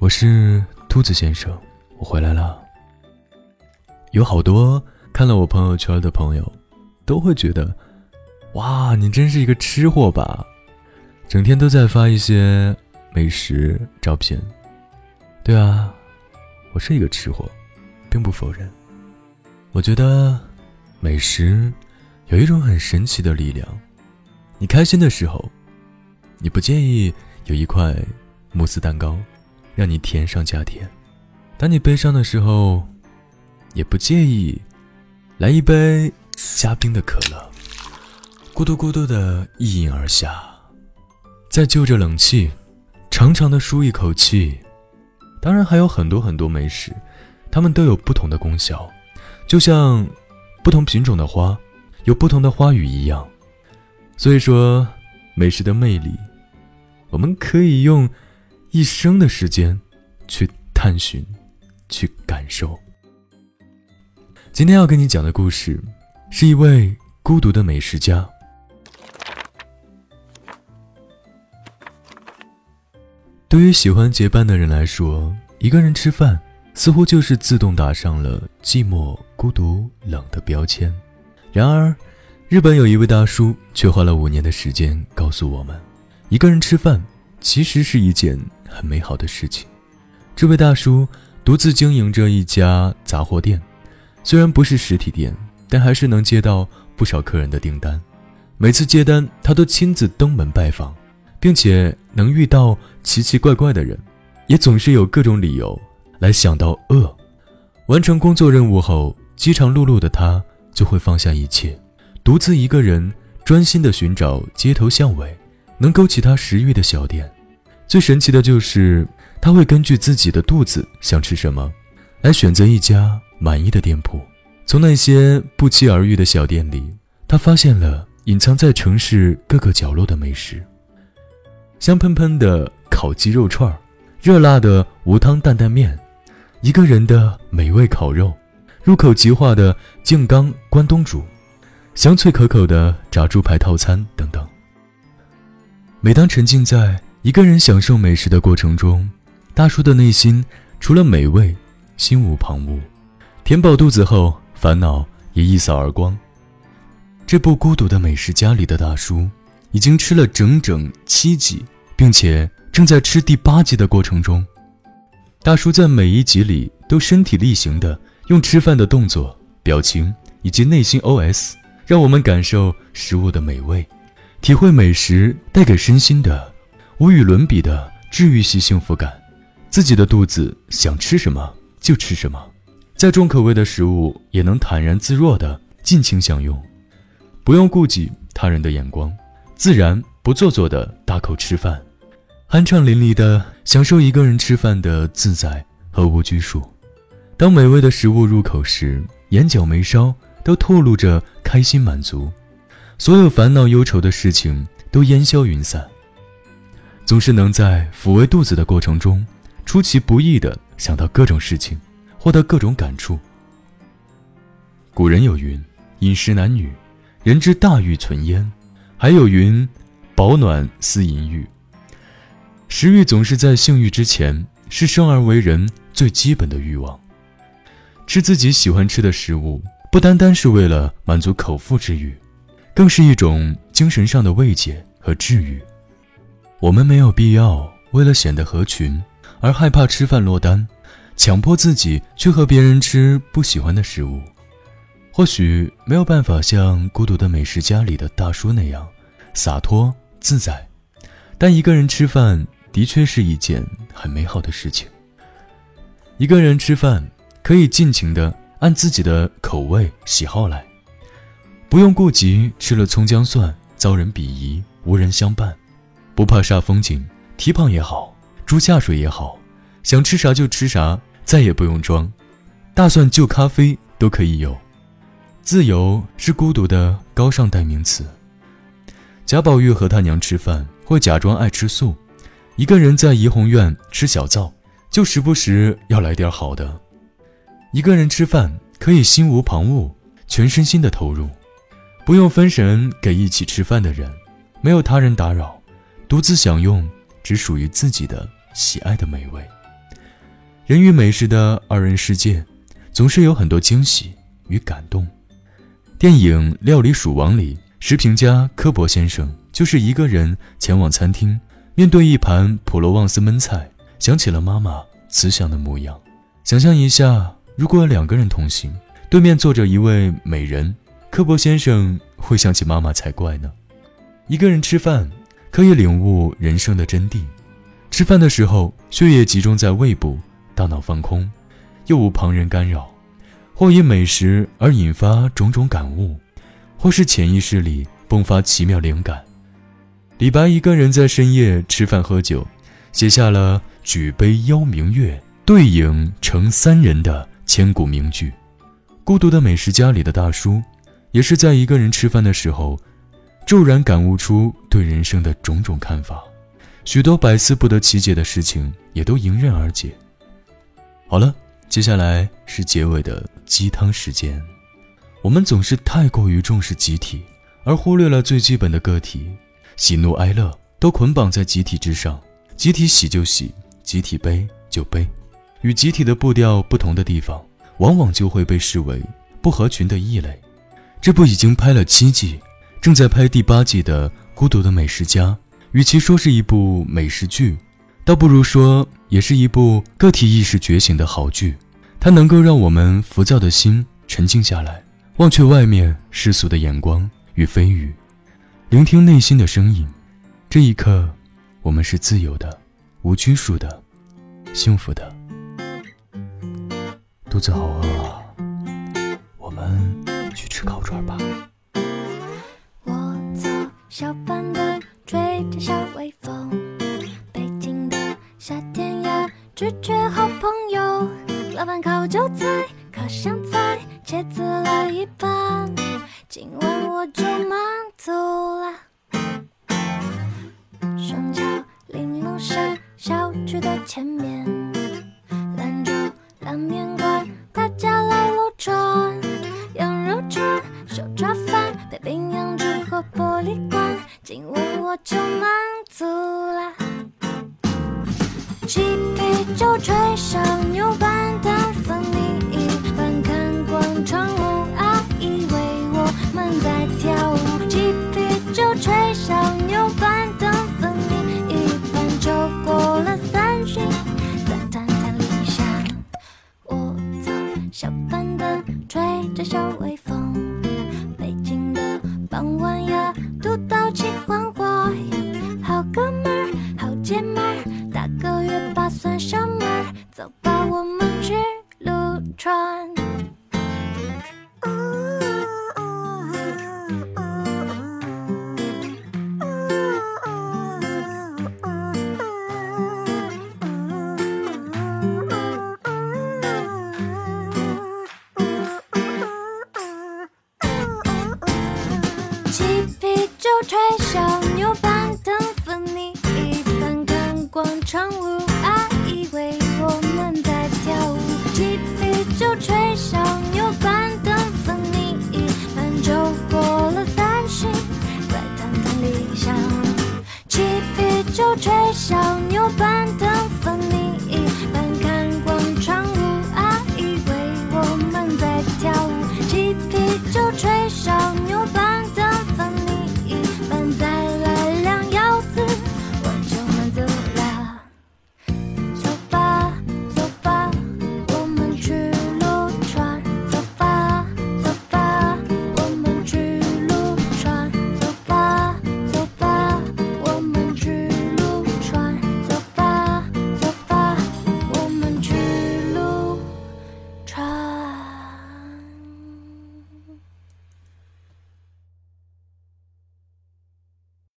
我是兔子先生，我回来了。有好多看了我朋友圈的朋友，都会觉得，哇，你真是一个吃货吧？整天都在发一些美食照片。对啊，我是一个吃货，并不否认。我觉得美食有一种很神奇的力量。你开心的时候，你不介意有一块慕斯蛋糕。让你甜上加甜。当你悲伤的时候，也不介意来一杯加冰的可乐，咕嘟咕嘟的一饮而下，再就着冷气，长长的舒一口气。当然还有很多很多美食，它们都有不同的功效，就像不同品种的花有不同的花语一样。所以说，美食的魅力，我们可以用。一生的时间，去探寻，去感受。今天要跟你讲的故事，是一位孤独的美食家。对于喜欢结伴的人来说，一个人吃饭似乎就是自动打上了寂寞、孤独、冷的标签。然而，日本有一位大叔却花了五年的时间告诉我们，一个人吃饭其实是一件。很美好的事情。这位大叔独自经营着一家杂货店，虽然不是实体店，但还是能接到不少客人的订单。每次接单，他都亲自登门拜访，并且能遇到奇奇怪怪的人，也总是有各种理由来想到饿。完成工作任务后，饥肠辘辘的他就会放下一切，独自一个人专心地寻找街头巷尾能勾起他食欲的小店。最神奇的就是，他会根据自己的肚子想吃什么，来选择一家满意的店铺。从那些不期而遇的小店里，他发现了隐藏在城市各个角落的美食：香喷喷的烤鸡肉串热辣的无汤担担面，一个人的美味烤肉，入口即化的静冈关东煮，香脆可口的炸猪排套餐等等。每当沉浸在一个人享受美食的过程中，大叔的内心除了美味，心无旁骛。填饱肚子后，烦恼也一扫而光。这部《孤独的美食家》里的大叔，已经吃了整整七集，并且正在吃第八集的过程中。大叔在每一集里都身体力行的用吃饭的动作、表情以及内心 OS，让我们感受食物的美味，体会美食带给身心的。无与伦比的治愈系幸福感，自己的肚子想吃什么就吃什么，再重口味的食物也能坦然自若的尽情享用，不用顾及他人的眼光，自然不做作的大口吃饭，酣畅淋漓的享受一个人吃饭的自在和无拘束。当美味的食物入口时，眼角眉梢都透露着开心满足，所有烦恼忧愁的事情都烟消云散。总是能在抚慰肚子的过程中，出其不意地想到各种事情，获得各种感触。古人有云：“饮食男女，人之大欲存焉。”还有云：“保暖思淫欲。”食欲总是在性欲之前，是生而为人最基本的欲望。吃自己喜欢吃的食物，不单单是为了满足口腹之欲，更是一种精神上的慰藉和治愈。我们没有必要为了显得合群而害怕吃饭落单，强迫自己去和别人吃不喜欢的食物。或许没有办法像孤独的美食家里的大叔那样洒脱自在，但一个人吃饭的确是一件很美好的事情。一个人吃饭可以尽情的按自己的口味喜好来，不用顾及吃了葱姜蒜遭人鄙夷无人相伴。不怕煞风景，提胖也好，猪下水也好，想吃啥就吃啥，再也不用装。大蒜就咖啡都可以有，自由是孤独的高尚代名词。贾宝玉和他娘吃饭会假装爱吃素，一个人在怡红院吃小灶，就时不时要来点好的。一个人吃饭可以心无旁骛，全身心的投入，不用分神给一起吃饭的人，没有他人打扰。独自享用只属于自己的喜爱的美味，人与美食的二人世界，总是有很多惊喜与感动。电影《料理鼠王》里，食评家科博先生就是一个人前往餐厅，面对一盘普罗旺斯焖菜，想起了妈妈慈祥的模样。想象一下，如果两个人同行，对面坐着一位美人，科博先生会想起妈妈才怪呢。一个人吃饭，可以领悟人生的真谛。吃饭的时候，血液集中在胃部。大脑放空，又无旁人干扰，或因美食而引发种种感悟，或是潜意识里迸发奇妙灵感。李白一个人在深夜吃饭喝酒，写下了“举杯邀明月，对影成三人”的千古名句。孤独的美食家里的大叔，也是在一个人吃饭的时候，骤然感悟出对人生的种种看法，许多百思不得其解的事情也都迎刃而解。好了，接下来是结尾的鸡汤时间。我们总是太过于重视集体，而忽略了最基本的个体。喜怒哀乐都捆绑在集体之上，集体喜就喜，集体悲就悲。与集体的步调不同的地方，往往就会被视为不合群的异类。这部已经拍了七季，正在拍第八季的《孤独的美食家》，与其说是一部美食剧。倒不如说，也是一部个体意识觉醒的好剧。它能够让我们浮躁的心沉静下来，忘却外面世俗的眼光与蜚语，聆听内心的声音。这一刻，我们是自由的、无拘束的、幸福的。肚子好饿啊，我们去吃烤串吧。小板凳，吹着小微风。拒绝好朋友，老板烤韭菜，烤香菜，茄子来一半，今晚我就满足了。双桥玲珑山小区的前面，兰州拉面馆，大家来撸串，羊肉串，手抓饭，我就满足了。七啤酒吹上牛板凳，分你一半看广场舞，阿姨为我们在跳舞。七啤酒吹上姐妹儿。个月八算什么？走吧，我们去撸串。七啤酒吹场舞阿姨为我们在跳舞鸡皮就吹上牛板凳和你一半翻就过了三巡在谈谈理想鸡皮就吹上牛板凳和你一半看广场舞阿姨为我们在跳舞鸡皮就吹上牛板